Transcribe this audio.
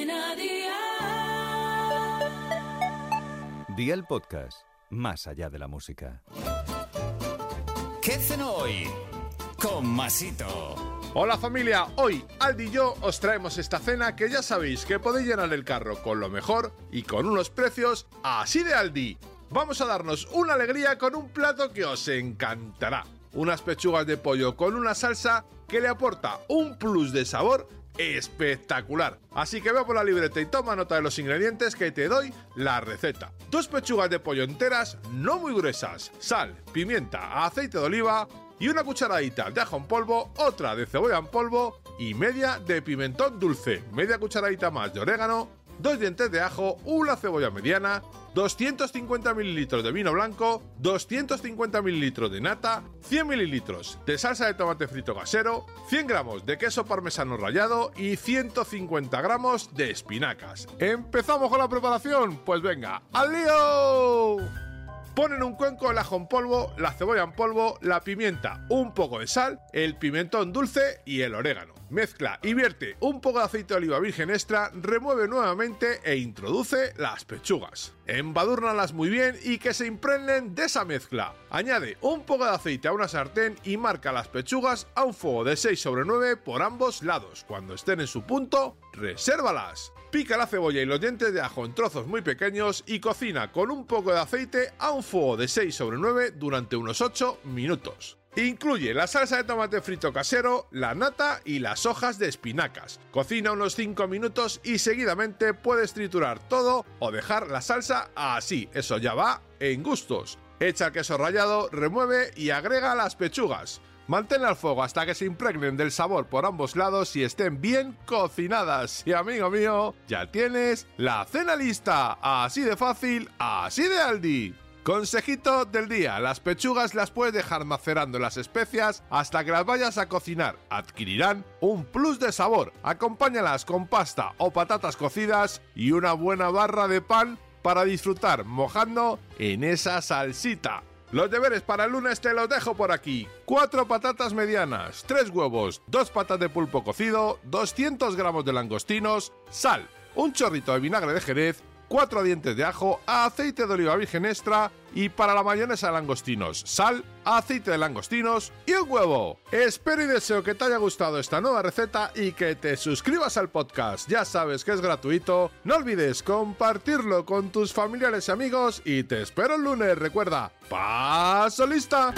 Cadena Dial. Día el podcast, más allá de la música. ¿Qué cenó hoy? Con Masito. Hola familia, hoy Aldi y yo os traemos esta cena que ya sabéis que podéis llenar el carro con lo mejor y con unos precios así de Aldi. Vamos a darnos una alegría con un plato que os encantará. Unas pechugas de pollo con una salsa que le aporta un plus de sabor espectacular. Así que ve por la libreta y toma nota de los ingredientes que te doy la receta. Dos pechugas de pollo enteras, no muy gruesas, sal, pimienta, aceite de oliva y una cucharadita de ajo en polvo, otra de cebolla en polvo y media de pimentón dulce, media cucharadita más de orégano, dos dientes de ajo, una cebolla mediana, 250 mililitros de vino blanco, 250 mililitros de nata, 100 mililitros de salsa de tomate frito casero, 100 gramos de queso parmesano rallado y 150 gramos de espinacas. ¿Empezamos con la preparación? Pues venga, ¡al lío! Pon en un cuenco el ajo en polvo, la cebolla en polvo, la pimienta, un poco de sal, el pimentón dulce y el orégano. Mezcla y vierte un poco de aceite de oliva virgen extra, remueve nuevamente e introduce las pechugas. Embadúrnalas muy bien y que se impregnen de esa mezcla. Añade un poco de aceite a una sartén y marca las pechugas a un fuego de 6 sobre 9 por ambos lados. Cuando estén en su punto, resérvalas. Pica la cebolla y los dientes de ajo en trozos muy pequeños y cocina con un poco de aceite a un fuego de 6 sobre 9 durante unos 8 minutos. Incluye la salsa de tomate frito casero, la nata y las hojas de espinacas. Cocina unos 5 minutos y seguidamente puedes triturar todo o dejar la salsa así. Eso ya va en gustos. Echa el queso rallado, remueve y agrega las pechugas. Mantén al fuego hasta que se impregnen del sabor por ambos lados y estén bien cocinadas. Y amigo mío, ya tienes la cena lista. Así de fácil, así de Aldi. Consejito del día, las pechugas las puedes dejar macerando las especias hasta que las vayas a cocinar. Adquirirán un plus de sabor. Acompáñalas con pasta o patatas cocidas y una buena barra de pan para disfrutar mojando en esa salsita. Los deberes para el lunes te los dejo por aquí. 4 patatas medianas, 3 huevos, 2 patas de pulpo cocido, 200 gramos de langostinos, sal, un chorrito de vinagre de jerez, 4 dientes de ajo, aceite de oliva virgen extra y para la mayonesa de langostinos, sal, aceite de langostinos y un huevo. Espero y deseo que te haya gustado esta nueva receta y que te suscribas al podcast. Ya sabes que es gratuito. No olvides compartirlo con tus familiares y amigos y te espero el lunes. Recuerda, paso lista.